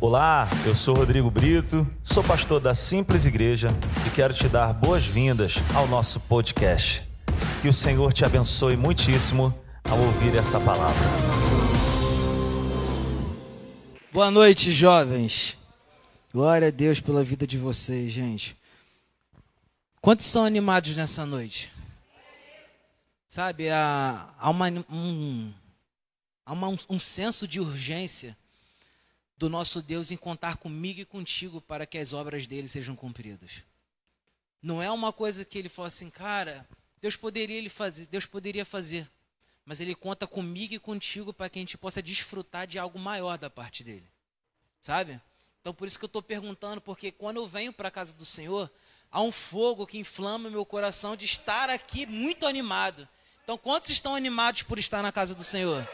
Olá, eu sou Rodrigo Brito, sou pastor da Simples Igreja e quero te dar boas-vindas ao nosso podcast. Que o Senhor te abençoe muitíssimo ao ouvir essa palavra. Boa noite, jovens. Glória a Deus pela vida de vocês, gente. Quantos são animados nessa noite? Sabe, há, há, uma, um, há uma, um senso de urgência do nosso Deus em contar comigo e contigo para que as obras dele sejam cumpridas. Não é uma coisa que ele fala assim, cara, Deus poderia ele fazer, Deus poderia fazer, mas ele conta comigo e contigo para que a gente possa desfrutar de algo maior da parte dele. Sabe? Então por isso que eu estou perguntando, porque quando eu venho para a casa do Senhor, há um fogo que inflama meu coração de estar aqui muito animado. Então quantos estão animados por estar na casa do Senhor?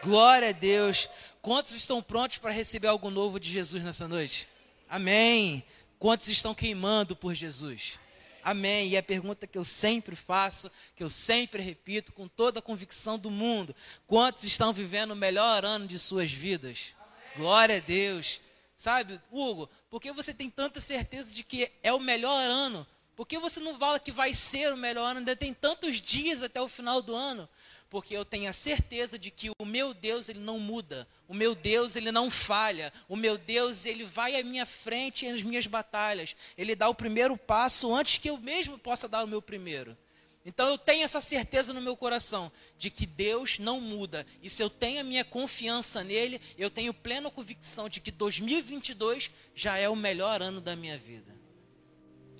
Glória a Deus. Quantos estão prontos para receber algo novo de Jesus nessa noite? Amém. Quantos estão queimando por Jesus? Amém. E a pergunta que eu sempre faço, que eu sempre repito com toda a convicção do mundo: quantos estão vivendo o melhor ano de suas vidas? Amém. Glória a Deus. Sabe, Hugo, por que você tem tanta certeza de que é o melhor ano? Por que você não fala que vai ser o melhor ano? Ainda tem tantos dias até o final do ano porque eu tenho a certeza de que o meu Deus ele não muda, o meu Deus ele não falha, o meu Deus ele vai à minha frente nas minhas batalhas, ele dá o primeiro passo antes que eu mesmo possa dar o meu primeiro. Então eu tenho essa certeza no meu coração de que Deus não muda. E se eu tenho a minha confiança nele, eu tenho plena convicção de que 2022 já é o melhor ano da minha vida.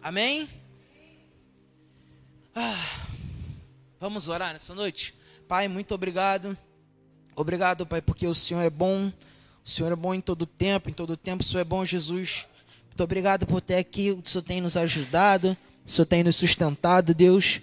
Amém? Ah, vamos orar nessa noite? Pai, muito obrigado. Obrigado, Pai, porque o Senhor é bom. O Senhor é bom em todo tempo, em todo tempo o Senhor é bom, Jesus. Muito obrigado por ter aqui, o Senhor tem nos ajudado, o Senhor tem nos sustentado, Deus.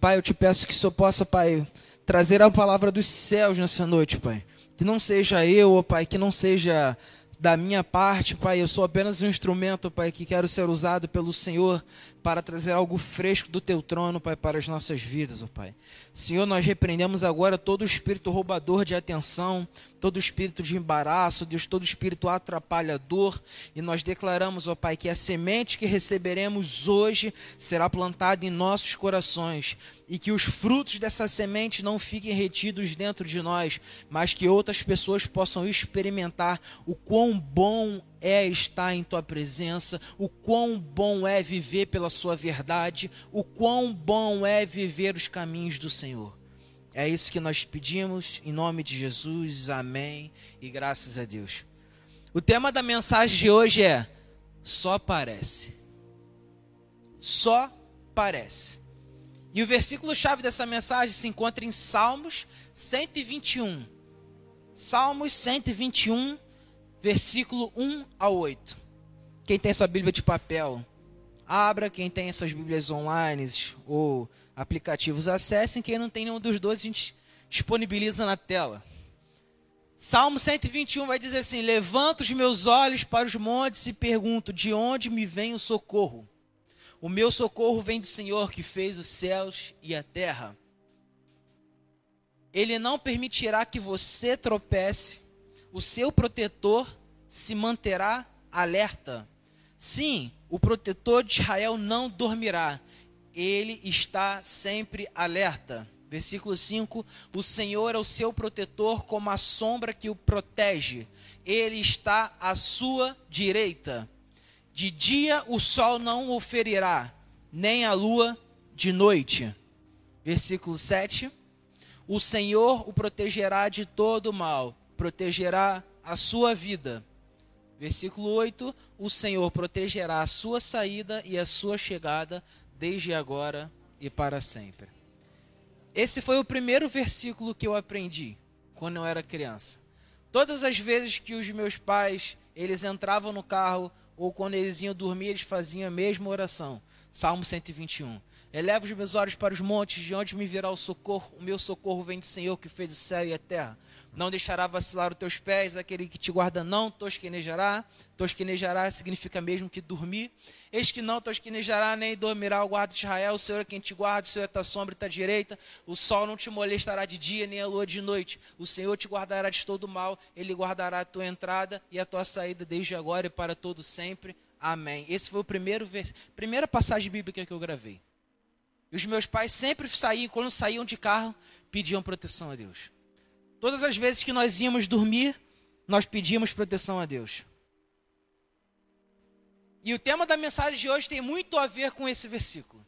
Pai, eu te peço que o Senhor possa, Pai, trazer a palavra dos céus nessa noite, Pai. Que não seja eu, ó Pai, que não seja da minha parte, Pai, eu sou apenas um instrumento, Pai, que quero ser usado pelo Senhor para trazer algo fresco do teu trono, Pai, para as nossas vidas, ó Pai. Senhor, nós repreendemos agora todo espírito roubador de atenção, todo espírito de embaraço, Deus, todo espírito atrapalhador, e nós declaramos, ó Pai, que a semente que receberemos hoje será plantada em nossos corações, e que os frutos dessa semente não fiquem retidos dentro de nós, mas que outras pessoas possam experimentar o quão bom é estar em tua presença, o quão bom é viver pela sua verdade, o quão bom é viver os caminhos do Senhor. É isso que nós pedimos em nome de Jesus. Amém. E graças a Deus. O tema da mensagem de hoje é só parece. Só parece. E o versículo chave dessa mensagem se encontra em Salmos 121. Salmos 121, versículo 1 a 8. Quem tem sua Bíblia de papel, abra. Quem tem suas Bíblias online ou aplicativos, acessem. Quem não tem nenhum dos dois, a gente disponibiliza na tela. Salmo 121 vai dizer assim: Levanto os meus olhos para os montes e pergunto: De onde me vem o socorro? O meu socorro vem do Senhor que fez os céus e a terra. Ele não permitirá que você tropece, o seu protetor se manterá alerta. Sim, o protetor de Israel não dormirá, ele está sempre alerta. Versículo 5: O Senhor é o seu protetor, como a sombra que o protege, ele está à sua direita. De dia o sol não o ferirá, nem a lua de noite. Versículo 7. O Senhor o protegerá de todo mal, protegerá a sua vida. Versículo 8: O Senhor protegerá a sua saída e a sua chegada, desde agora e para sempre. Esse foi o primeiro versículo que eu aprendi quando eu era criança. Todas as vezes que os meus pais, eles entravam no carro, ou quando eles iam dormir, eles faziam a mesma oração. Salmo 121. Elevo os meus olhos para os montes, de onde me virá o socorro. O meu socorro vem do Senhor que fez o céu e a terra. Não deixará vacilar os teus pés, aquele que te guarda não tosquenejará. Tosquenejará significa mesmo que dormir. Eis que não tosquenejará, nem dormirá o guarda de Israel. O Senhor é quem te guarda, o Senhor é tua sombra e tua direita. O sol não te molestará de dia, nem a lua de noite. O Senhor te guardará de todo mal. Ele guardará a tua entrada e a tua saída desde agora e para todo sempre. Amém. Esse foi o primeiro primeira passagem bíblica que eu gravei. E os meus pais sempre saíam, quando saíam de carro, pediam proteção a Deus. Todas as vezes que nós íamos dormir, nós pedíamos proteção a Deus. E o tema da mensagem de hoje tem muito a ver com esse versículo.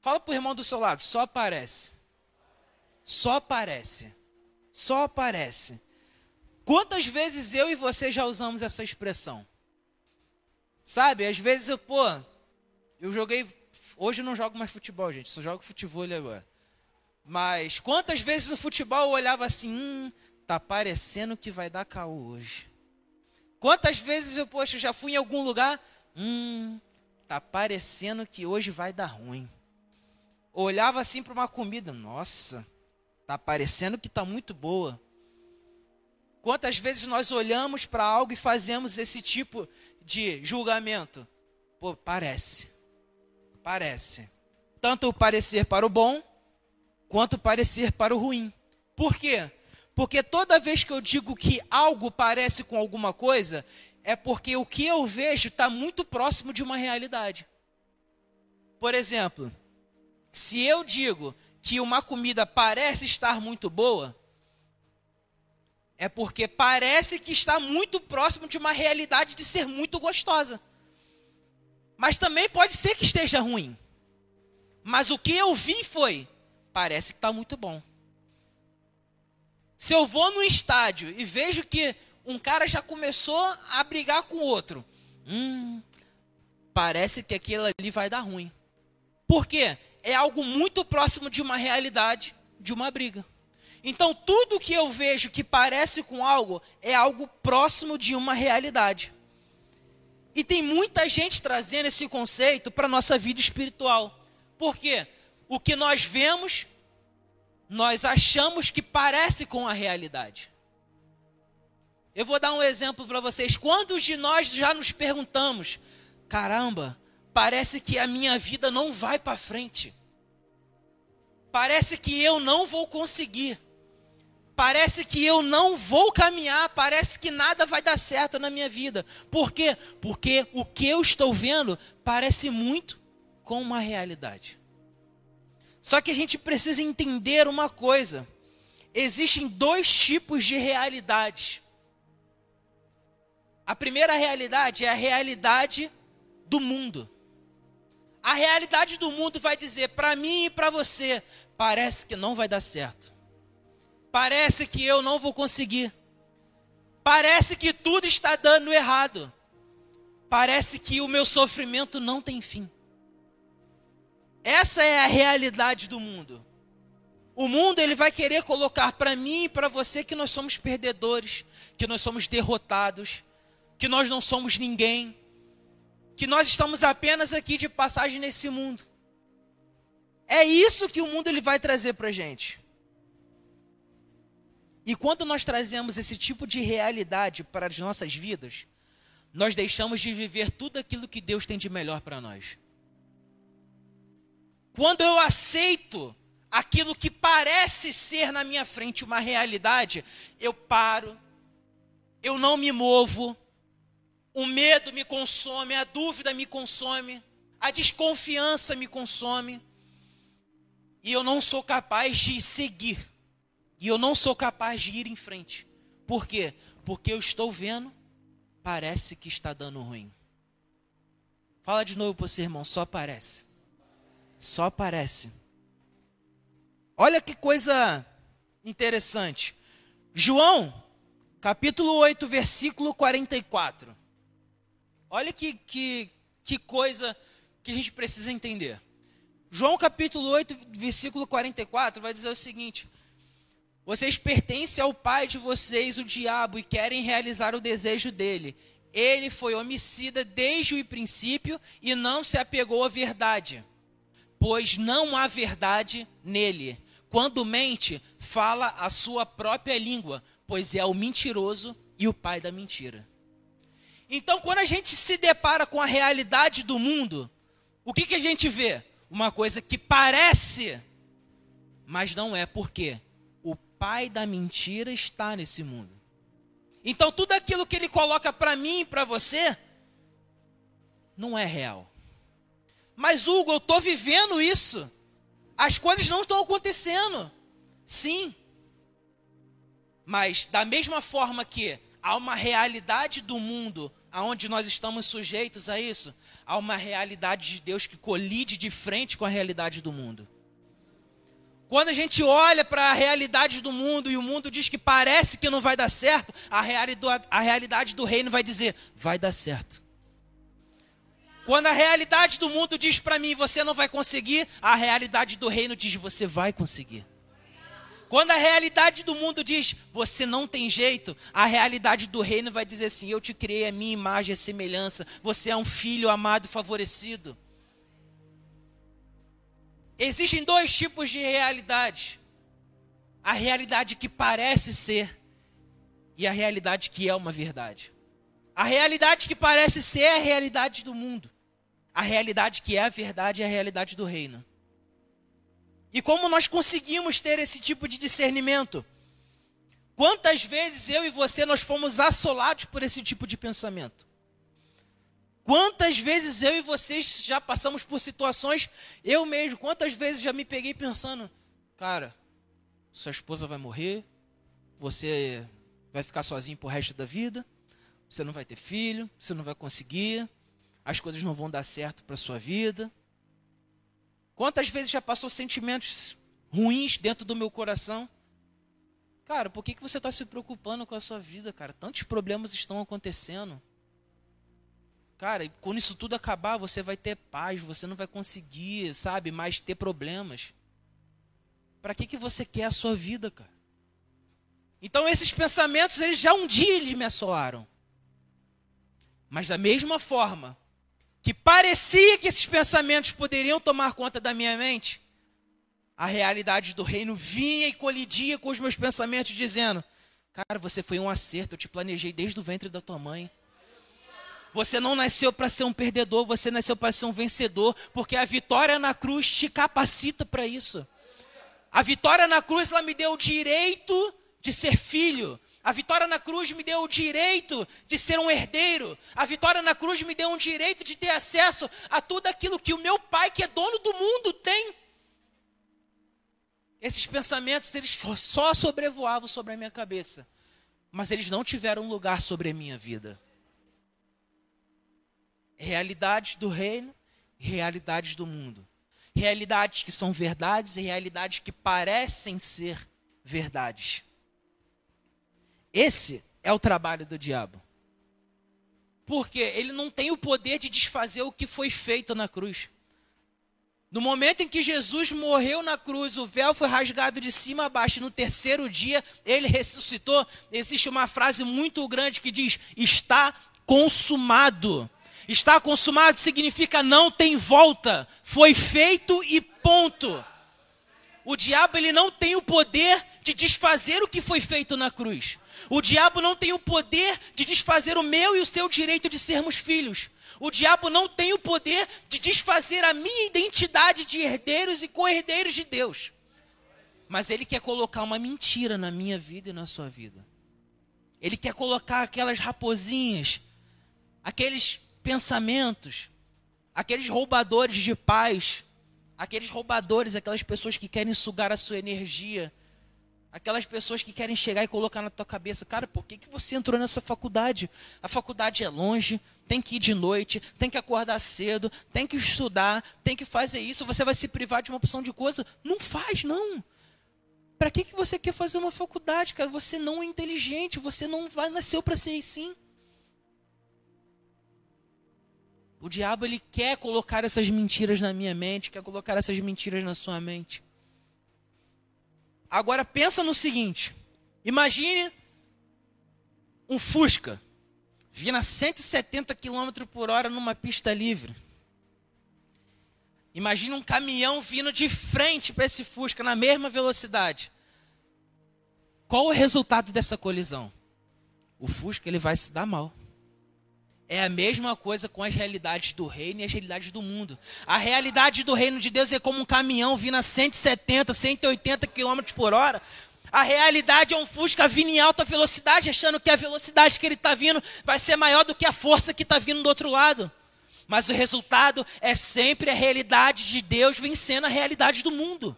Fala para o irmão do seu lado, só aparece. Só aparece. Só aparece. Quantas vezes eu e você já usamos essa expressão? Sabe, às vezes eu, pô, eu joguei. Hoje eu não jogo mais futebol, gente, só jogo futebol agora. Mas quantas vezes no futebol eu olhava assim, hum, tá parecendo que vai dar caô hoje. Quantas vezes eu, poxa, já fui em algum lugar, hum, tá parecendo que hoje vai dar ruim. Olhava assim para uma comida, nossa, tá parecendo que tá muito boa. Quantas vezes nós olhamos para algo e fazemos esse tipo de julgamento? Pô, parece. Parece. Tanto o parecer para o bom, quanto parecer para o ruim. Por quê? Porque toda vez que eu digo que algo parece com alguma coisa, é porque o que eu vejo está muito próximo de uma realidade. Por exemplo, se eu digo que uma comida parece estar muito boa, é porque parece que está muito próximo de uma realidade de ser muito gostosa. Mas também pode ser que esteja ruim. Mas o que eu vi foi parece que está muito bom. Se eu vou no estádio e vejo que um cara já começou a brigar com o outro, hum, parece que aquilo ali vai dar ruim. Por quê? É algo muito próximo de uma realidade, de uma briga. Então, tudo que eu vejo que parece com algo é algo próximo de uma realidade. E tem muita gente trazendo esse conceito para a nossa vida espiritual. Por quê? o que nós vemos, nós achamos que parece com a realidade. Eu vou dar um exemplo para vocês. Quantos de nós já nos perguntamos: caramba, parece que a minha vida não vai para frente. Parece que eu não vou conseguir. Parece que eu não vou caminhar, parece que nada vai dar certo na minha vida. Por quê? Porque o que eu estou vendo parece muito com uma realidade. Só que a gente precisa entender uma coisa: existem dois tipos de realidades. A primeira realidade é a realidade do mundo. A realidade do mundo vai dizer para mim e para você: parece que não vai dar certo. Parece que eu não vou conseguir. Parece que tudo está dando errado. Parece que o meu sofrimento não tem fim. Essa é a realidade do mundo. O mundo ele vai querer colocar para mim e para você que nós somos perdedores, que nós somos derrotados, que nós não somos ninguém, que nós estamos apenas aqui de passagem nesse mundo. É isso que o mundo ele vai trazer para gente. E quando nós trazemos esse tipo de realidade para as nossas vidas, nós deixamos de viver tudo aquilo que Deus tem de melhor para nós. Quando eu aceito aquilo que parece ser na minha frente uma realidade, eu paro, eu não me movo, o medo me consome, a dúvida me consome, a desconfiança me consome, e eu não sou capaz de seguir, e eu não sou capaz de ir em frente. Por quê? Porque eu estou vendo, parece que está dando ruim. Fala de novo para você, irmão, só parece. Só parece. Olha que coisa interessante. João, capítulo 8, versículo 44. Olha que, que, que coisa que a gente precisa entender. João capítulo 8, versículo 44 vai dizer o seguinte: Vocês pertencem ao pai de vocês, o diabo, e querem realizar o desejo dele. Ele foi homicida desde o princípio e não se apegou à verdade pois não há verdade nele. Quando mente, fala a sua própria língua, pois é o mentiroso e o pai da mentira. Então, quando a gente se depara com a realidade do mundo, o que, que a gente vê? Uma coisa que parece, mas não é. Por quê? Pai da mentira está nesse mundo. Então, tudo aquilo que ele coloca para mim e para você, não é real. Mas, Hugo, eu estou vivendo isso. As coisas não estão acontecendo. Sim. Mas, da mesma forma que há uma realidade do mundo aonde nós estamos sujeitos a isso, há uma realidade de Deus que colide de frente com a realidade do mundo. Quando a gente olha para a realidade do mundo e o mundo diz que parece que não vai dar certo, a realidade, a realidade do reino vai dizer: vai dar certo. Quando a realidade do mundo diz para mim, você não vai conseguir, a realidade do reino diz, você vai conseguir. Quando a realidade do mundo diz, você não tem jeito, a realidade do reino vai dizer assim: eu te criei a minha imagem e semelhança, você é um filho amado e favorecido. Existem dois tipos de realidade: a realidade que parece ser e a realidade que é uma verdade. A realidade que parece ser é a realidade do mundo. A realidade que é a verdade é a realidade do reino. E como nós conseguimos ter esse tipo de discernimento? Quantas vezes eu e você nós fomos assolados por esse tipo de pensamento? Quantas vezes eu e vocês já passamos por situações, eu mesmo, quantas vezes já me peguei pensando, cara, sua esposa vai morrer, você vai ficar sozinho pro resto da vida, você não vai ter filho, você não vai conseguir, as coisas não vão dar certo para sua vida. Quantas vezes já passou sentimentos ruins dentro do meu coração? Cara, por que, que você está se preocupando com a sua vida, cara? Tantos problemas estão acontecendo. Cara, quando isso tudo acabar, você vai ter paz, você não vai conseguir, sabe, mais ter problemas. Para que, que você quer a sua vida, cara? Então esses pensamentos, eles já um dia eles me assolaram. Mas da mesma forma que parecia que esses pensamentos poderiam tomar conta da minha mente, a realidade do reino vinha e colidia com os meus pensamentos, dizendo: Cara, você foi um acerto, eu te planejei desde o ventre da tua mãe. Você não nasceu para ser um perdedor, você nasceu para ser um vencedor, porque a vitória na cruz te capacita para isso. A vitória na cruz, ela me deu o direito de ser filho. A vitória na cruz me deu o direito de ser um herdeiro. A vitória na cruz me deu um direito de ter acesso a tudo aquilo que o meu pai, que é dono do mundo, tem. Esses pensamentos, eles só sobrevoavam sobre a minha cabeça. Mas eles não tiveram lugar sobre a minha vida. Realidades do reino, realidades do mundo. Realidades que são verdades e realidades que parecem ser verdades. Esse é o trabalho do diabo. Porque ele não tem o poder de desfazer o que foi feito na cruz. No momento em que Jesus morreu na cruz, o véu foi rasgado de cima a baixo, e no terceiro dia ele ressuscitou. Existe uma frase muito grande que diz: Está consumado. Está consumado significa não tem volta, foi feito e ponto. O diabo ele não tem o poder de desfazer o que foi feito na cruz. O diabo não tem o poder de desfazer o meu e o seu direito de sermos filhos. O diabo não tem o poder de desfazer a minha identidade de herdeiros e co-herdeiros de Deus. Mas ele quer colocar uma mentira na minha vida e na sua vida. Ele quer colocar aquelas raposinhas, aqueles pensamentos, aqueles roubadores de paz, aqueles roubadores, aquelas pessoas que querem sugar a sua energia, Aquelas pessoas que querem chegar e colocar na tua cabeça, cara, por que, que você entrou nessa faculdade? A faculdade é longe, tem que ir de noite, tem que acordar cedo, tem que estudar, tem que fazer isso, você vai se privar de uma opção de coisa. Não faz, não. Para que, que você quer fazer uma faculdade, cara? Você não é inteligente, você não vai nasceu para ser assim. O diabo ele quer colocar essas mentiras na minha mente, quer colocar essas mentiras na sua mente. Agora pensa no seguinte: imagine um Fusca vindo a 170 km por hora numa pista livre. Imagina um caminhão vindo de frente para esse Fusca na mesma velocidade. Qual o resultado dessa colisão? O Fusca ele vai se dar mal. É a mesma coisa com as realidades do reino e as realidades do mundo. A realidade do reino de Deus é como um caminhão vindo a 170, 180 km por hora. A realidade é um Fusca vindo em alta velocidade, achando que a velocidade que ele está vindo vai ser maior do que a força que está vindo do outro lado. Mas o resultado é sempre a realidade de Deus vencendo a realidade do mundo.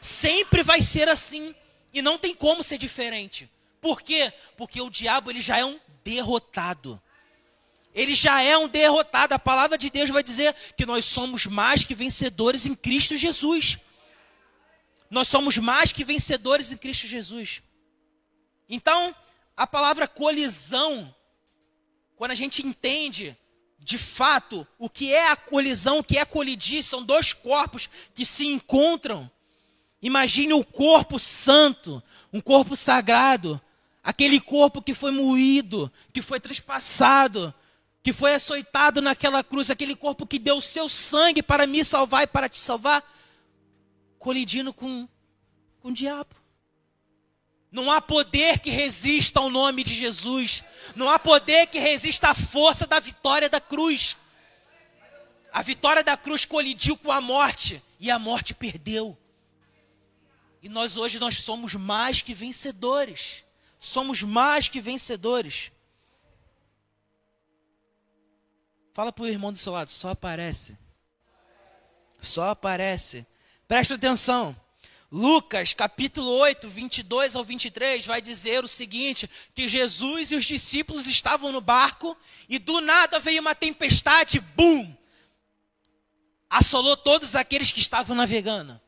Sempre vai ser assim. E não tem como ser diferente. Por quê? Porque o diabo ele já é um derrotado. Ele já é um derrotado. A palavra de Deus vai dizer que nós somos mais que vencedores em Cristo Jesus. Nós somos mais que vencedores em Cristo Jesus. Então, a palavra colisão, quando a gente entende de fato o que é a colisão, o que é colidir, são dois corpos que se encontram. Imagine o corpo santo, um corpo sagrado, aquele corpo que foi moído, que foi trespassado, que foi açoitado naquela cruz, aquele corpo que deu o seu sangue para me salvar e para te salvar, colidindo com, com o diabo. Não há poder que resista ao nome de Jesus. Não há poder que resista à força da vitória da cruz. A vitória da cruz colidiu com a morte e a morte perdeu. E nós hoje nós somos mais que vencedores. Somos mais que vencedores. Fala para o irmão do seu lado, só aparece. Só aparece. Presta atenção. Lucas, capítulo 8, 22 ao 23, vai dizer o seguinte: que Jesus e os discípulos estavam no barco e do nada veio uma tempestade, bum! Assolou todos aqueles que estavam navegando.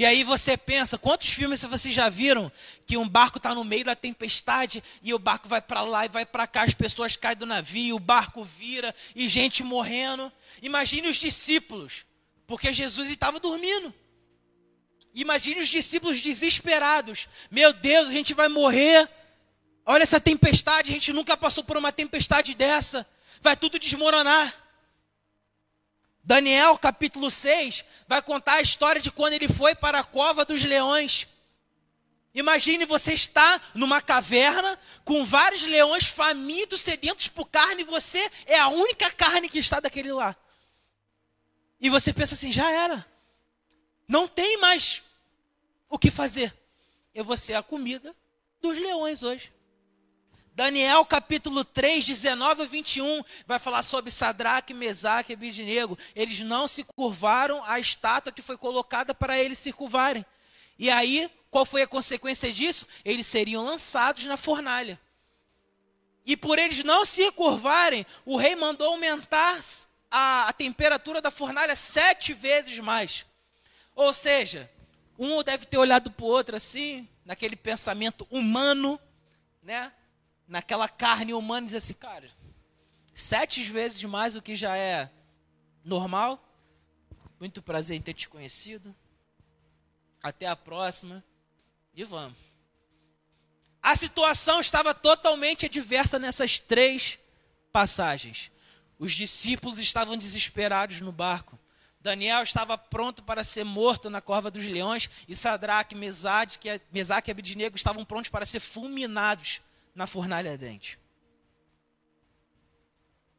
E aí você pensa, quantos filmes vocês já viram que um barco está no meio da tempestade e o barco vai para lá e vai para cá, as pessoas caem do navio, o barco vira e gente morrendo. Imagine os discípulos, porque Jesus estava dormindo. Imagine os discípulos desesperados. Meu Deus, a gente vai morrer. Olha essa tempestade, a gente nunca passou por uma tempestade dessa. Vai tudo desmoronar. Daniel capítulo 6 vai contar a história de quando ele foi para a cova dos leões. Imagine você estar numa caverna com vários leões famintos, sedentos por carne, e você é a única carne que está daquele lá. E você pensa assim: já era. Não tem mais o que fazer. Eu vou ser a comida dos leões hoje. Daniel capítulo 3, 19 a 21, vai falar sobre Sadraque, Mesaque e Abidnego. Eles não se curvaram à estátua que foi colocada para eles se curvarem. E aí, qual foi a consequência disso? Eles seriam lançados na fornalha. E por eles não se curvarem, o rei mandou aumentar a, a temperatura da fornalha sete vezes mais. Ou seja, um deve ter olhado para o outro assim, naquele pensamento humano, né? Naquela carne humana, e dizer assim, cara, sete vezes mais o que já é normal. Muito prazer em ter te conhecido. Até a próxima. E vamos. A situação estava totalmente adversa nessas três passagens. Os discípulos estavam desesperados no barco. Daniel estava pronto para ser morto na corva dos leões, e Sadraque, Mesaque, Mesaque e Abidnego estavam prontos para ser fulminados na fornalha ardente.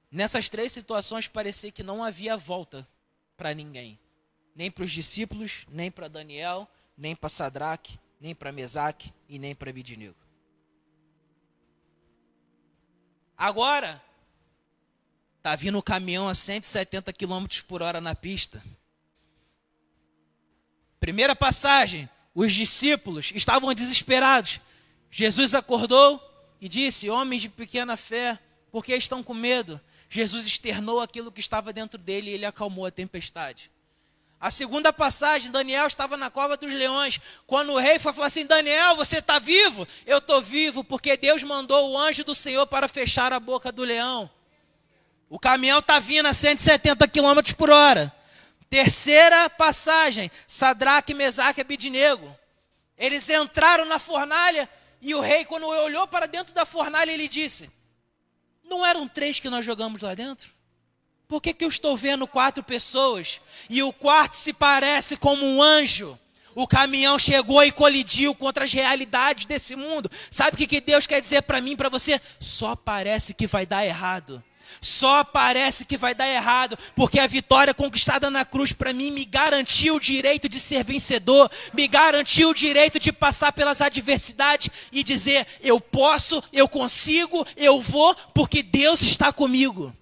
Nessas três situações parecia que não havia volta para ninguém, nem para os discípulos, nem para Daniel, nem para Sadraque, nem para Mesaque e nem para Abidnego. Agora, Está vindo o caminhão a 170 km por hora na pista. Primeira passagem, os discípulos estavam desesperados. Jesus acordou e disse: Homens de pequena fé, por que estão com medo? Jesus externou aquilo que estava dentro dele e ele acalmou a tempestade. A segunda passagem, Daniel estava na cova dos leões. Quando o rei foi falar assim: Daniel, você está vivo? Eu estou vivo, porque Deus mandou o anjo do Senhor para fechar a boca do leão. O caminhão está vindo a 170 km por hora. Terceira passagem, Sadraque, Mesaque e Abidinego. Eles entraram na fornalha e o rei, quando olhou para dentro da fornalha, ele disse: Não eram três que nós jogamos lá dentro? Por que, que eu estou vendo quatro pessoas e o quarto se parece como um anjo? O caminhão chegou e colidiu contra as realidades desse mundo. Sabe o que, que Deus quer dizer para mim, para você? Só parece que vai dar errado. Só parece que vai dar errado, porque a vitória conquistada na cruz para mim me garantiu o direito de ser vencedor, me garantiu o direito de passar pelas adversidades e dizer: eu posso, eu consigo, eu vou, porque Deus está comigo.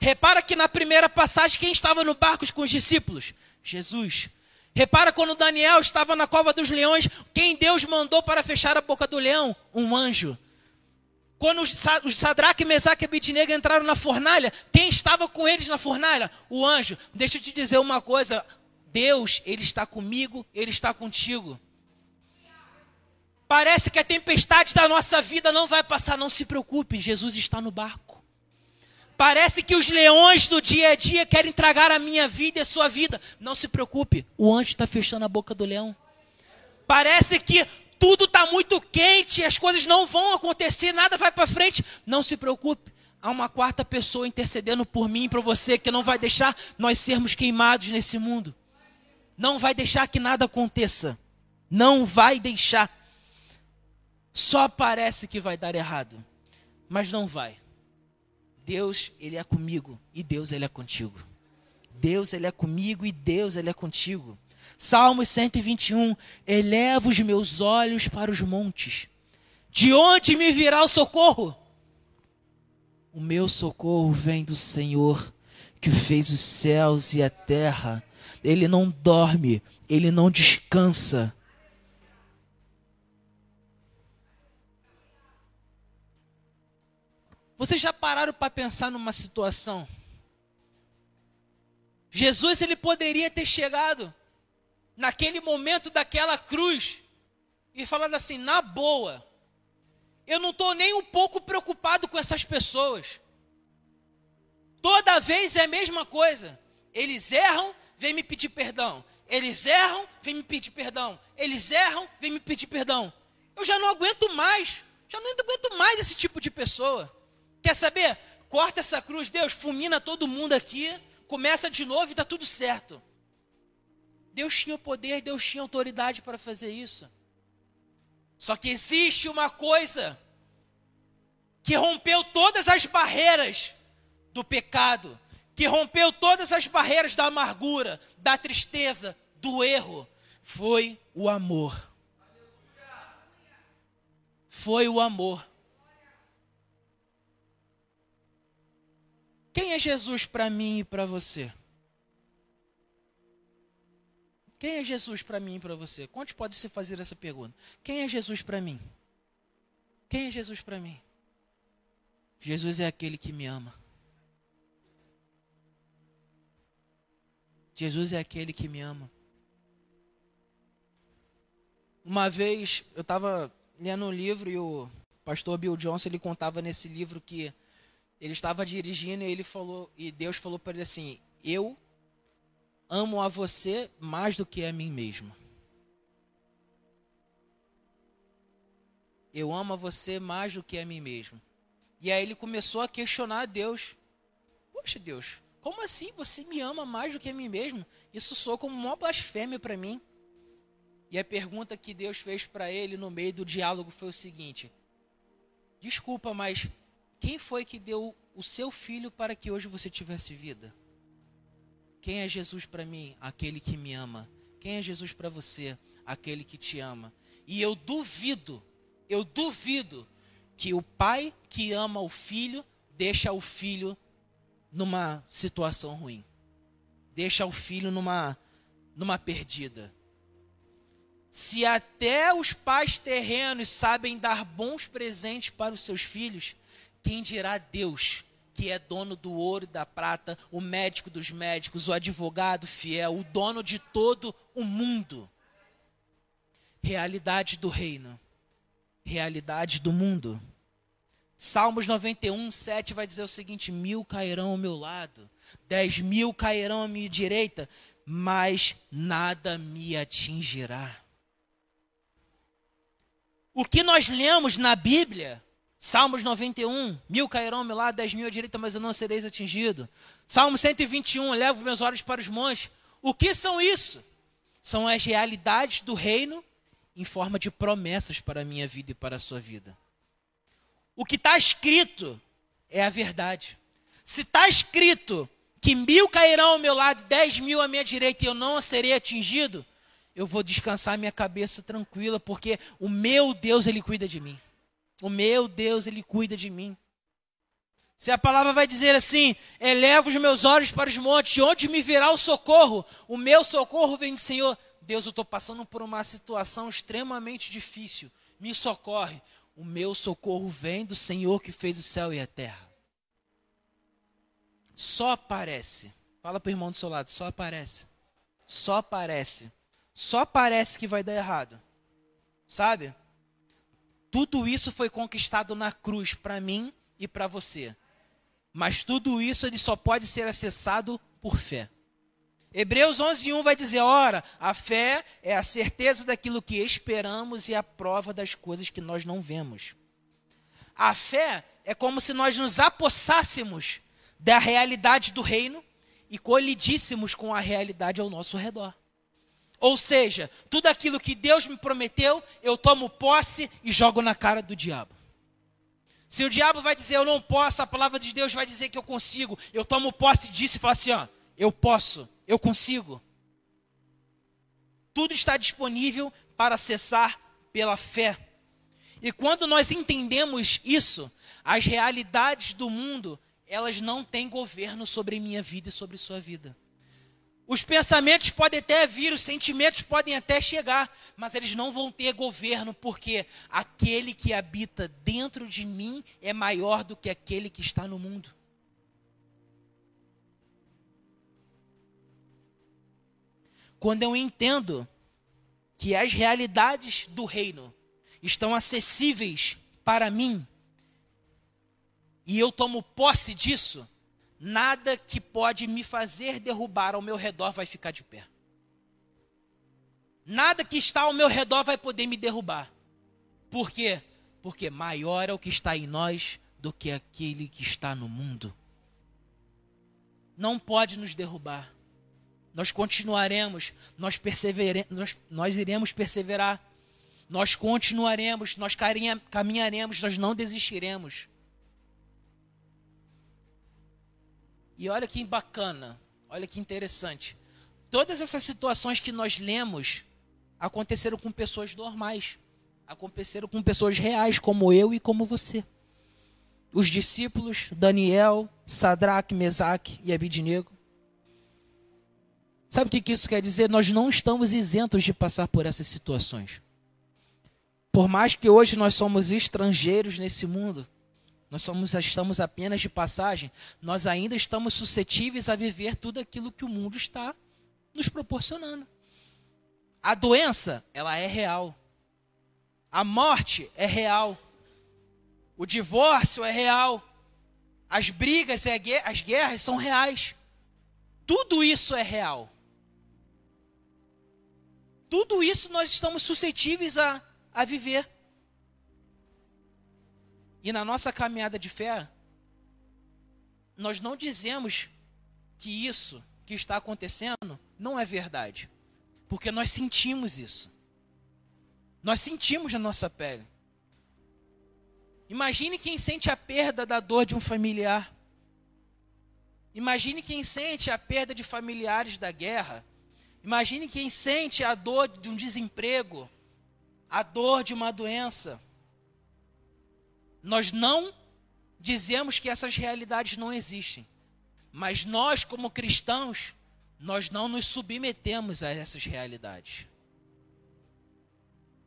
Repara que na primeira passagem, quem estava no barco com os discípulos? Jesus. Repara quando Daniel estava na cova dos leões, quem Deus mandou para fechar a boca do leão? Um anjo. Quando os Sadraque, Mesaque e Abidnego entraram na fornalha, quem estava com eles na fornalha? O anjo. Deixa eu te dizer uma coisa. Deus, Ele está comigo, Ele está contigo. Parece que a tempestade da nossa vida não vai passar, não se preocupe, Jesus está no barco. Parece que os leões do dia a dia querem tragar a minha vida e a sua vida. Não se preocupe, o anjo está fechando a boca do leão. Parece que tudo está muito quente, as coisas não vão acontecer, nada vai para frente. Não se preocupe, há uma quarta pessoa intercedendo por mim e por você que não vai deixar nós sermos queimados nesse mundo. Não vai deixar que nada aconteça. Não vai deixar. Só parece que vai dar errado, mas não vai. Deus, ele é comigo e Deus ele é contigo. Deus ele é comigo e Deus ele é contigo. Salmos 121, eleva os meus olhos para os montes. De onde me virá o socorro? O meu socorro vem do Senhor, que fez os céus e a terra. Ele não dorme, ele não descansa. Vocês já pararam para pensar numa situação? Jesus ele poderia ter chegado naquele momento daquela cruz e falando assim, na boa, eu não estou nem um pouco preocupado com essas pessoas. Toda vez é a mesma coisa. Eles erram, vem me pedir perdão. Eles erram, vem me pedir perdão. Eles erram, vem me pedir perdão. Eu já não aguento mais. Já não aguento mais esse tipo de pessoa. Quer saber? Corta essa cruz, Deus, fulmina todo mundo aqui. Começa de novo e está tudo certo. Deus tinha o poder, Deus tinha autoridade para fazer isso. Só que existe uma coisa que rompeu todas as barreiras do pecado, que rompeu todas as barreiras da amargura, da tristeza, do erro, foi o amor. Foi o amor. Quem é Jesus para mim e para você? Quem é Jesus para mim e para você? Quantos podem se fazer essa pergunta? Quem é Jesus para mim? Quem é Jesus para mim? Jesus é aquele que me ama. Jesus é aquele que me ama. Uma vez eu estava lendo um livro e o pastor Bill Johnson ele contava nesse livro que ele estava dirigindo e ele falou e Deus falou para ele assim: "Eu amo a você mais do que a mim mesmo. Eu amo a você mais do que a mim mesmo. E aí ele começou a questionar a Deus. Poxa, Deus, como assim você me ama mais do que a mim mesmo? Isso soa como uma blasfêmia para mim. E a pergunta que Deus fez para ele no meio do diálogo foi o seguinte: Desculpa, mas quem foi que deu o seu filho para que hoje você tivesse vida? Quem é Jesus para mim? Aquele que me ama. Quem é Jesus para você? Aquele que te ama. E eu duvido, eu duvido que o pai que ama o filho deixa o filho numa situação ruim. Deixa o filho numa numa perdida. Se até os pais terrenos sabem dar bons presentes para os seus filhos, quem dirá Deus, que é dono do ouro e da prata, o médico dos médicos, o advogado fiel, o dono de todo o mundo. Realidade do reino, realidade do mundo. Salmos 91, 7 vai dizer o seguinte: mil cairão ao meu lado, dez mil cairão à minha direita, mas nada me atingirá. O que nós lemos na Bíblia Salmos 91, mil cairão ao meu lado, dez mil à direita, mas eu não sereis atingido. Salmo 121, levo meus olhos para os montes. O que são isso? São as realidades do reino em forma de promessas para a minha vida e para a sua vida. O que está escrito é a verdade. Se está escrito que mil cairão ao meu lado, dez mil à minha direita e eu não serei atingido, eu vou descansar minha cabeça tranquila, porque o meu Deus, Ele cuida de mim. O meu Deus, Ele cuida de mim. Se a palavra vai dizer assim: eleva os meus olhos para os montes, de onde me virá o socorro? O meu socorro vem do Senhor. Deus, eu estou passando por uma situação extremamente difícil. Me socorre. O meu socorro vem do Senhor que fez o céu e a terra. Só parece. Fala para o irmão do seu lado, só parece. Só parece. Só parece que vai dar errado. Sabe? Tudo isso foi conquistado na cruz para mim e para você. Mas tudo isso ele só pode ser acessado por fé. Hebreus 11:1 vai dizer: "Ora, a fé é a certeza daquilo que esperamos e a prova das coisas que nós não vemos." A fé é como se nós nos apossássemos da realidade do reino e colidíssemos com a realidade ao nosso redor. Ou seja, tudo aquilo que Deus me prometeu, eu tomo posse e jogo na cara do diabo. Se o diabo vai dizer eu não posso, a palavra de Deus vai dizer que eu consigo. Eu tomo posse disso e falo assim: ó, eu posso, eu consigo. Tudo está disponível para acessar pela fé. E quando nós entendemos isso, as realidades do mundo, elas não têm governo sobre minha vida e sobre sua vida. Os pensamentos podem até vir, os sentimentos podem até chegar, mas eles não vão ter governo, porque aquele que habita dentro de mim é maior do que aquele que está no mundo. Quando eu entendo que as realidades do reino estão acessíveis para mim, e eu tomo posse disso, nada que pode me fazer derrubar ao meu redor vai ficar de pé. Nada que está ao meu redor vai poder me derrubar. Por quê? Porque maior é o que está em nós do que aquele que está no mundo. Não pode nos derrubar. Nós continuaremos, nós, nós, nós iremos perseverar, nós continuaremos, nós caminharemos, nós não desistiremos. E olha que bacana, olha que interessante. Todas essas situações que nós lemos aconteceram com pessoas normais, aconteceram com pessoas reais, como eu e como você. Os discípulos, Daniel, Sadraque, Mesaque e Abidnego. Sabe o que isso quer dizer? Nós não estamos isentos de passar por essas situações. Por mais que hoje nós somos estrangeiros nesse mundo, nós somos, estamos apenas de passagem, nós ainda estamos suscetíveis a viver tudo aquilo que o mundo está nos proporcionando. A doença, ela é real. A morte é real. O divórcio é real. As brigas e as guerras são reais. Tudo isso é real. Tudo isso nós estamos suscetíveis a, a viver. E na nossa caminhada de fé, nós não dizemos que isso que está acontecendo não é verdade. Porque nós sentimos isso. Nós sentimos na nossa pele. Imagine quem sente a perda da dor de um familiar. Imagine quem sente a perda de familiares da guerra. Imagine quem sente a dor de um desemprego, a dor de uma doença. Nós não dizemos que essas realidades não existem, mas nós, como cristãos, nós não nos submetemos a essas realidades.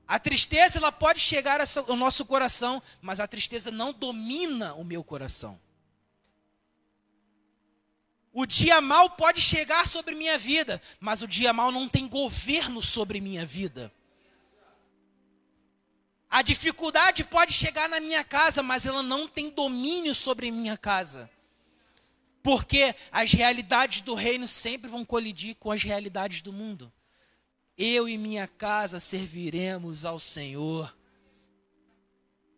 A tristeza ela pode chegar ao nosso coração, mas a tristeza não domina o meu coração. O dia mal pode chegar sobre minha vida, mas o dia mal não tem governo sobre minha vida. A dificuldade pode chegar na minha casa, mas ela não tem domínio sobre minha casa. Porque as realidades do reino sempre vão colidir com as realidades do mundo. Eu e minha casa serviremos ao Senhor.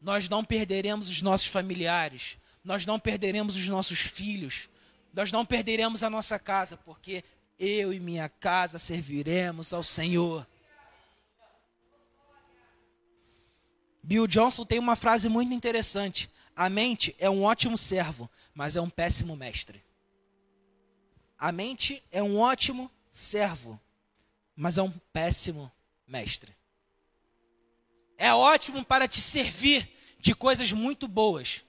nós não perderemos os nossos familiares, nós não perderemos os nossos filhos, nós não perderemos a nossa casa, porque eu e minha casa serviremos ao Senhor. Bill Johnson tem uma frase muito interessante. A mente é um ótimo servo, mas é um péssimo mestre. A mente é um ótimo servo, mas é um péssimo mestre. É ótimo para te servir de coisas muito boas,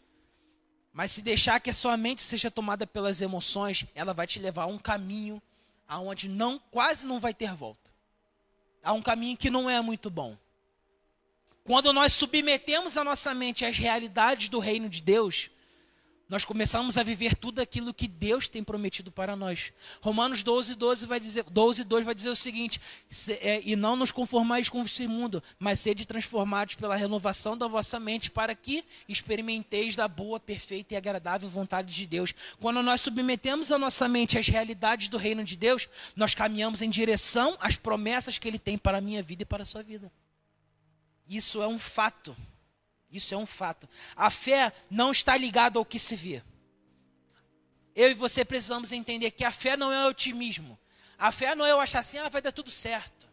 mas se deixar que a sua mente seja tomada pelas emoções, ela vai te levar a um caminho aonde não quase não vai ter volta. A um caminho que não é muito bom. Quando nós submetemos a nossa mente às realidades do reino de Deus, nós começamos a viver tudo aquilo que Deus tem prometido para nós. Romanos 12, 12 vai dizer, 12, 2 vai dizer o seguinte: se, é, e não nos conformais com esse mundo, mas sede transformados pela renovação da vossa mente, para que experimenteis da boa, perfeita e agradável vontade de Deus. Quando nós submetemos a nossa mente às realidades do reino de Deus, nós caminhamos em direção às promessas que Ele tem para a minha vida e para a sua vida. Isso é um fato. Isso é um fato. A fé não está ligada ao que se vê. Eu e você precisamos entender que a fé não é otimismo. A fé não é eu achar assim, ah, vai dar tudo certo.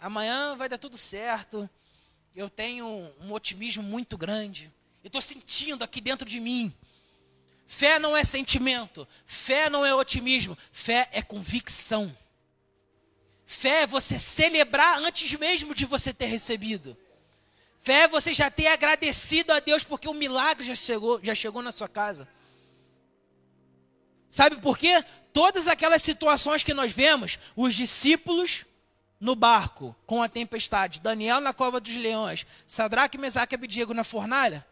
Amanhã vai dar tudo certo. Eu tenho um otimismo muito grande. Eu estou sentindo aqui dentro de mim. Fé não é sentimento. Fé não é otimismo. Fé é convicção. Fé é você celebrar antes mesmo de você ter recebido. Fé é você já ter agradecido a Deus porque o milagre já chegou, já chegou na sua casa. Sabe por quê? Todas aquelas situações que nós vemos, os discípulos no barco com a tempestade, Daniel na cova dos leões, Sadraque, Mesaque e Abidiego na fornalha,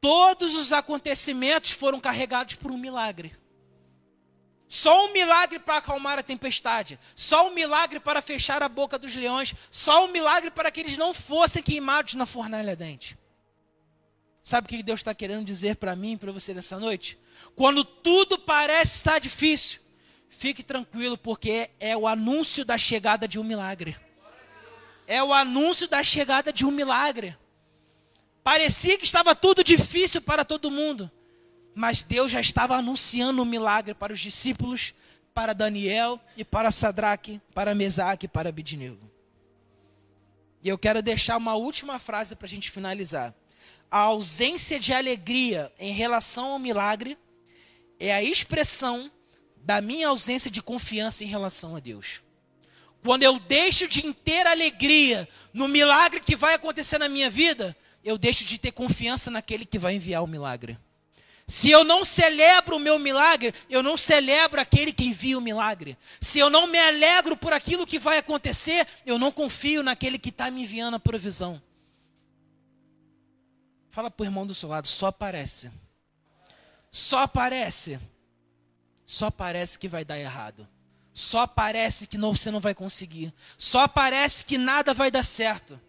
todos os acontecimentos foram carregados por um milagre. Só um milagre para acalmar a tempestade. Só um milagre para fechar a boca dos leões. Só um milagre para que eles não fossem queimados na fornalha ardente. Sabe o que Deus está querendo dizer para mim e para você nessa noite? Quando tudo parece estar difícil, fique tranquilo, porque é o anúncio da chegada de um milagre. É o anúncio da chegada de um milagre. Parecia que estava tudo difícil para todo mundo mas Deus já estava anunciando um milagre para os discípulos, para Daniel e para Sadraque, para Mesaque e para Abidnego. E eu quero deixar uma última frase para a gente finalizar. A ausência de alegria em relação ao milagre é a expressão da minha ausência de confiança em relação a Deus. Quando eu deixo de ter alegria no milagre que vai acontecer na minha vida, eu deixo de ter confiança naquele que vai enviar o milagre. Se eu não celebro o meu milagre, eu não celebro aquele que envia o milagre. Se eu não me alegro por aquilo que vai acontecer, eu não confio naquele que está me enviando a provisão. Fala para o irmão do seu lado, só parece. Só parece. Só parece que vai dar errado. Só parece que não, você não vai conseguir. Só parece que nada vai dar certo.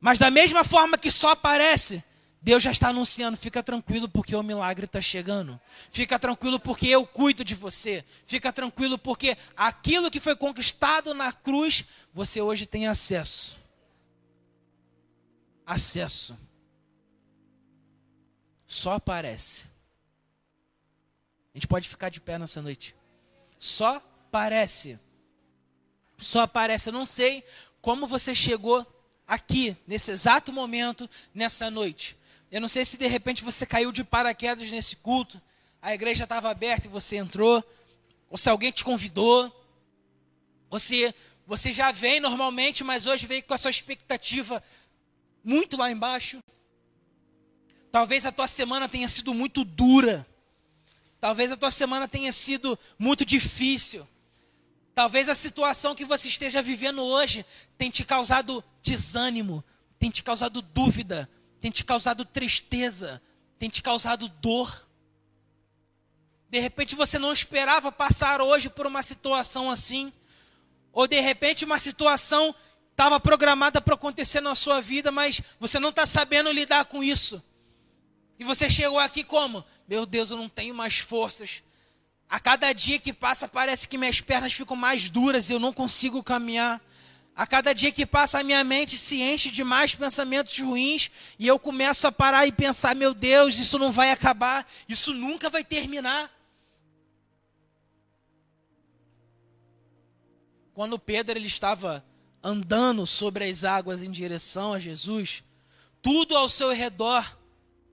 Mas da mesma forma que só parece, Deus já está anunciando, fica tranquilo porque o milagre está chegando. Fica tranquilo porque eu cuido de você. Fica tranquilo porque aquilo que foi conquistado na cruz, você hoje tem acesso. Acesso. Só aparece. A gente pode ficar de pé nessa noite. Só parece. Só aparece. Eu não sei como você chegou aqui, nesse exato momento, nessa noite. Eu não sei se de repente você caiu de paraquedas nesse culto, a igreja estava aberta e você entrou, ou se alguém te convidou, ou se você já vem normalmente, mas hoje veio com a sua expectativa muito lá embaixo. Talvez a tua semana tenha sido muito dura. Talvez a tua semana tenha sido muito difícil. Talvez a situação que você esteja vivendo hoje tenha te causado desânimo, tenha te causado dúvida, tem te causado tristeza, tem te causado dor. De repente você não esperava passar hoje por uma situação assim, ou de repente uma situação estava programada para acontecer na sua vida, mas você não está sabendo lidar com isso. E você chegou aqui como? Meu Deus, eu não tenho mais forças. A cada dia que passa parece que minhas pernas ficam mais duras e eu não consigo caminhar. A cada dia que passa, a minha mente se enche de mais pensamentos ruins e eu começo a parar e pensar: meu Deus, isso não vai acabar, isso nunca vai terminar. Quando Pedro ele estava andando sobre as águas em direção a Jesus, tudo ao seu redor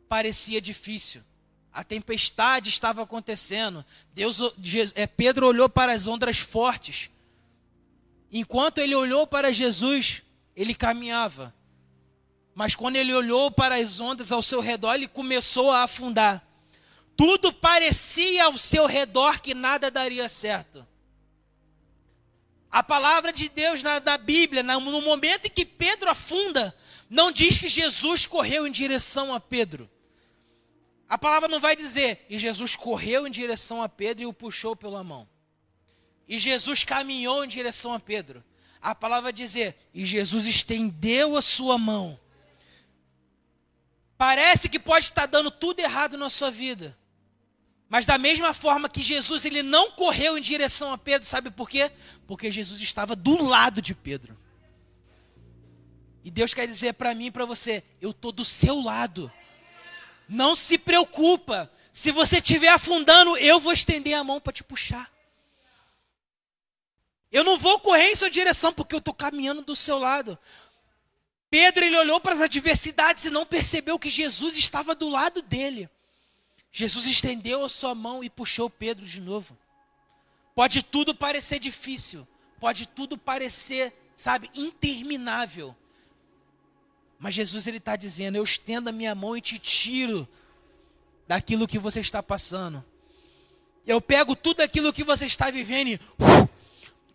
parecia difícil. A tempestade estava acontecendo. Deus, é, Pedro olhou para as ondas fortes. Enquanto ele olhou para Jesus, ele caminhava. Mas quando ele olhou para as ondas ao seu redor, ele começou a afundar. Tudo parecia ao seu redor que nada daria certo. A palavra de Deus na, na Bíblia, no momento em que Pedro afunda, não diz que Jesus correu em direção a Pedro. A palavra não vai dizer, e Jesus correu em direção a Pedro e o puxou pela mão. E Jesus caminhou em direção a Pedro. A palavra dizer, e Jesus estendeu a sua mão. Parece que pode estar dando tudo errado na sua vida. Mas da mesma forma que Jesus ele não correu em direção a Pedro, sabe por quê? Porque Jesus estava do lado de Pedro. E Deus quer dizer para mim e para você, eu tô do seu lado. Não se preocupa. Se você estiver afundando, eu vou estender a mão para te puxar. Eu não vou correr em sua direção porque eu estou caminhando do seu lado. Pedro ele olhou para as adversidades e não percebeu que Jesus estava do lado dele. Jesus estendeu a sua mão e puxou Pedro de novo. Pode tudo parecer difícil, pode tudo parecer, sabe, interminável. Mas Jesus ele está dizendo: Eu estendo a minha mão e te tiro daquilo que você está passando. Eu pego tudo aquilo que você está vivendo e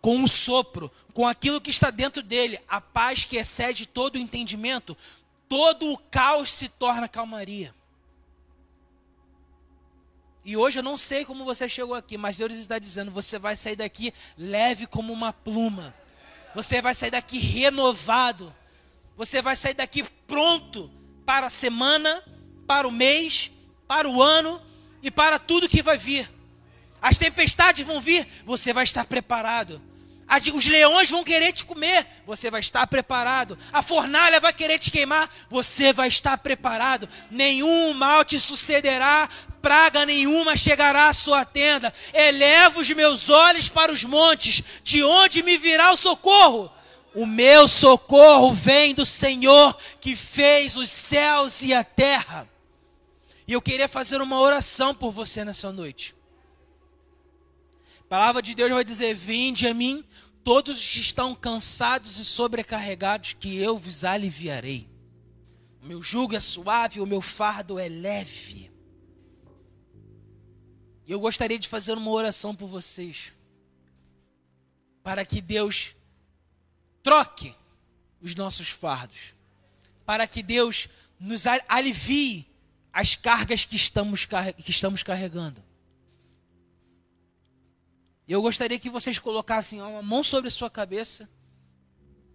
com um sopro, com aquilo que está dentro dele, a paz que excede todo o entendimento, todo o caos se torna calmaria. E hoje eu não sei como você chegou aqui, mas Deus está dizendo: você vai sair daqui leve como uma pluma. Você vai sair daqui renovado. Você vai sair daqui pronto para a semana, para o mês, para o ano e para tudo que vai vir. As tempestades vão vir, você vai estar preparado. Os leões vão querer te comer, você vai estar preparado. A fornalha vai querer te queimar, você vai estar preparado. Nenhum mal te sucederá, praga nenhuma chegará à sua tenda. Elevo os meus olhos para os montes, de onde me virá o socorro? O meu socorro vem do Senhor que fez os céus e a terra. E eu queria fazer uma oração por você nessa noite. A palavra de Deus vai dizer: Vinde a mim, todos os que estão cansados e sobrecarregados, que eu vos aliviarei. O meu jugo é suave, o meu fardo é leve. E eu gostaria de fazer uma oração por vocês, para que Deus troque os nossos fardos, para que Deus nos alivie as cargas que estamos, que estamos carregando. Eu gostaria que vocês colocassem uma mão sobre sua cabeça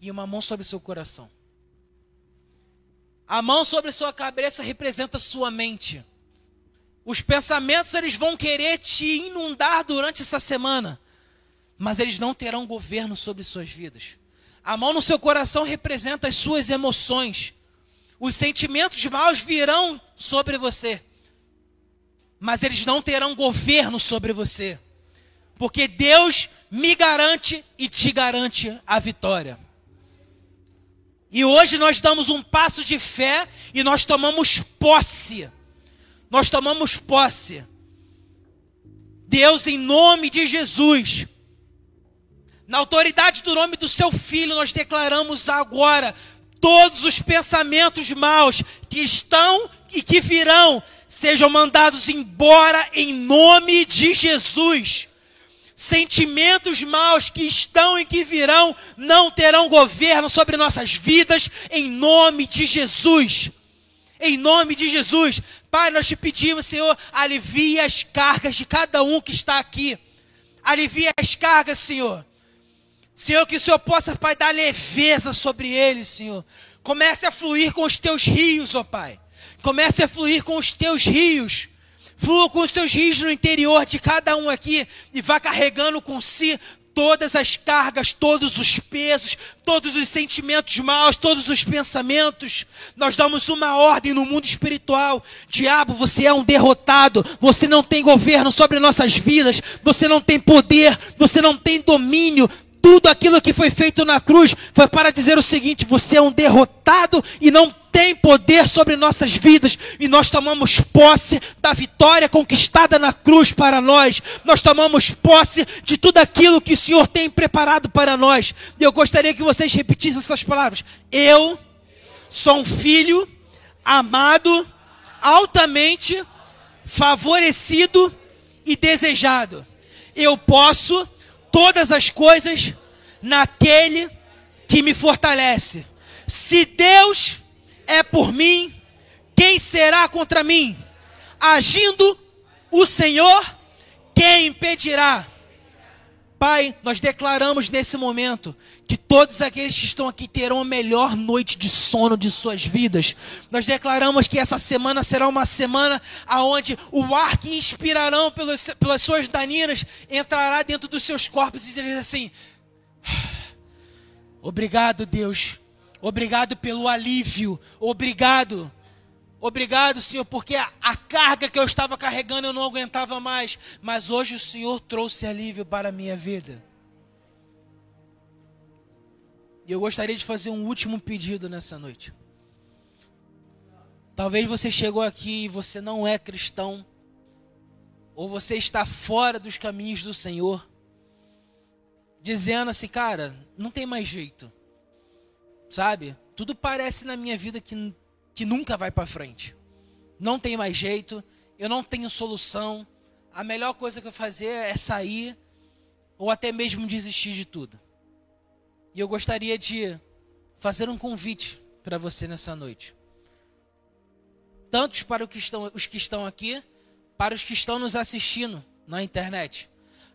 e uma mão sobre seu coração. A mão sobre sua cabeça representa sua mente. Os pensamentos eles vão querer te inundar durante essa semana, mas eles não terão governo sobre suas vidas. A mão no seu coração representa as suas emoções. Os sentimentos maus virão sobre você, mas eles não terão governo sobre você, porque Deus me garante e te garante a vitória. E hoje nós damos um passo de fé e nós tomamos posse. Nós tomamos posse. Deus, em nome de Jesus, na autoridade do nome do seu filho, nós declaramos agora todos os pensamentos maus que estão e que virão sejam mandados embora em nome de Jesus. Sentimentos maus que estão e que virão não terão governo sobre nossas vidas em nome de Jesus. Em nome de Jesus. Pai, nós te pedimos, Senhor, alivia as cargas de cada um que está aqui. Alivia as cargas, Senhor. Senhor, que o Senhor possa, Pai, dar leveza sobre eles, Senhor. Comece a fluir com os teus rios, ó Pai. Comece a fluir com os teus rios. Flua com os teus rios no interior de cada um aqui e vá carregando com si todas as cargas, todos os pesos, todos os sentimentos maus, todos os pensamentos. Nós damos uma ordem no mundo espiritual. Diabo, você é um derrotado, você não tem governo sobre nossas vidas, você não tem poder, você não tem domínio. Tudo aquilo que foi feito na cruz foi para dizer o seguinte: você é um derrotado e não tem poder sobre nossas vidas e nós tomamos posse da vitória conquistada na cruz para nós. Nós tomamos posse de tudo aquilo que o Senhor tem preparado para nós. E eu gostaria que vocês repetissem essas palavras. Eu sou um filho amado, altamente favorecido e desejado. Eu posso todas as coisas naquele que me fortalece. Se Deus é por mim, quem será contra mim? Agindo o Senhor, quem impedirá? Pai, nós declaramos nesse momento que todos aqueles que estão aqui terão a melhor noite de sono de suas vidas. Nós declaramos que essa semana será uma semana aonde o ar que inspirarão pelos, pelas suas daninas entrará dentro dos seus corpos e diz assim: Obrigado, Deus, Obrigado pelo alívio. Obrigado. Obrigado, Senhor, porque a, a, carga que eu estava carregando eu não aguentava mais. Mas hoje o Senhor trouxe alívio para a minha vida. E eu gostaria de fazer um último pedido nessa noite. Talvez você chegou aqui e você não é cristão, ou você está fora dos caminhos do Senhor, dizendo assim, cara, não tem mais jeito sabe? Tudo parece na minha vida que, que nunca vai para frente. Não tem mais jeito, eu não tenho solução. A melhor coisa que eu fazer é sair ou até mesmo desistir de tudo. E eu gostaria de fazer um convite para você nessa noite. Tantos para que estão, os que estão aqui, para os que estão nos assistindo na internet.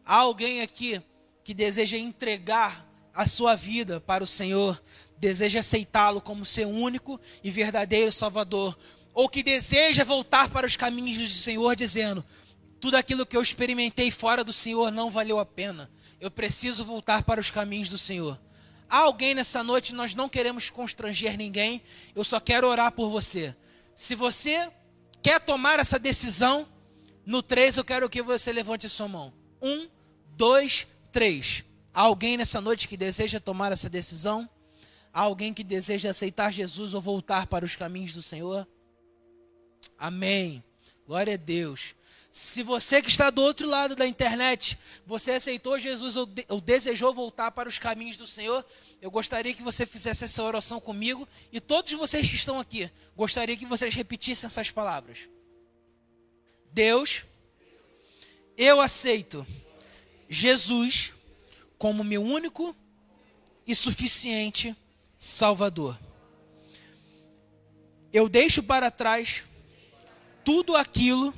Há alguém aqui que deseja entregar a sua vida para o Senhor, deseja aceitá-lo como seu único e verdadeiro Salvador, ou que deseja voltar para os caminhos do Senhor, dizendo: tudo aquilo que eu experimentei fora do Senhor não valeu a pena. Eu preciso voltar para os caminhos do Senhor. Há alguém nessa noite, nós não queremos constranger ninguém, eu só quero orar por você. Se você quer tomar essa decisão, no 3 eu quero que você levante a sua mão. Um, dois, três. Há alguém nessa noite que deseja tomar essa decisão? Há alguém que deseja aceitar Jesus ou voltar para os caminhos do Senhor? Amém. Glória a Deus. Se você que está do outro lado da internet, você aceitou Jesus ou, de, ou, desejou voltar para os caminhos do Senhor, eu gostaria que você fizesse essa oração comigo e todos vocês que estão aqui, gostaria que vocês repetissem essas palavras. Deus, eu aceito Jesus como meu único e suficiente Salvador. Eu deixo para trás tudo aquilo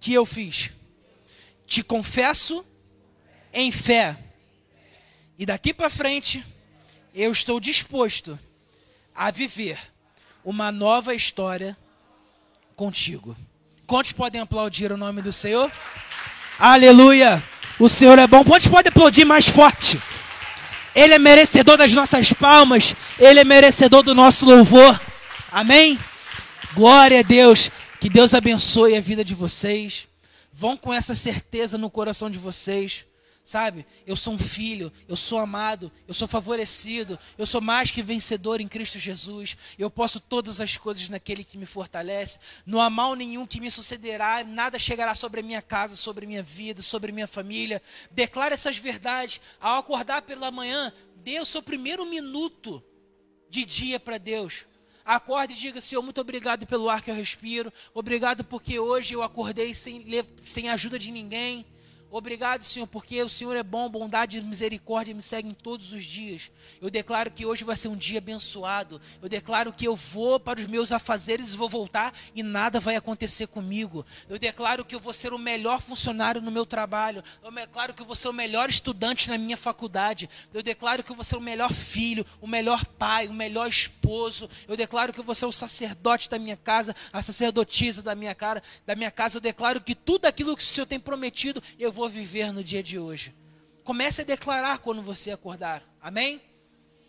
que eu fiz. Te confesso em fé. E daqui para frente, eu estou disposto a viver uma nova história contigo. Quantos podem aplaudir o nome do Senhor? Aleluia! O Senhor é bom. Quantos podem aplaudir mais forte? Ele é merecedor das nossas palmas, Ele é merecedor do nosso louvor. Amém? Glória a Deus. Que Deus abençoe a vida de vocês. Vão com essa certeza no coração de vocês. Sabe? Eu sou um filho, eu sou amado, eu sou favorecido, eu sou mais que vencedor em Cristo Jesus. Eu posso todas as coisas naquele que me fortalece. Não há mal nenhum que me sucederá, nada chegará sobre a minha casa, sobre a minha vida, sobre a minha família. Declare essas verdades. Ao acordar pela manhã, dê o seu primeiro minuto de dia para Deus. Acorde e diga, Senhor, muito obrigado pelo ar que eu respiro. Obrigado porque hoje eu acordei sem, sem ajuda de ninguém. Obrigado, Senhor, porque o Senhor é bom, bondade e misericórdia me seguem todos os dias. Eu declaro que hoje vai ser um dia abençoado. Eu declaro que eu vou para os meus afazeres vou voltar e nada vai acontecer comigo. Eu declaro que eu vou ser o melhor funcionário no meu trabalho. Eu declaro que eu vou ser o melhor estudante na minha faculdade. Eu declaro que eu vou ser o melhor filho, o melhor pai, o melhor esposo. Eu declaro que eu vou ser o sacerdote da minha casa, a sacerdotisa da minha da minha casa. Eu declaro que tudo aquilo que o Senhor tem prometido, eu vou viver no dia de hoje. Comece a declarar quando você acordar. Amém?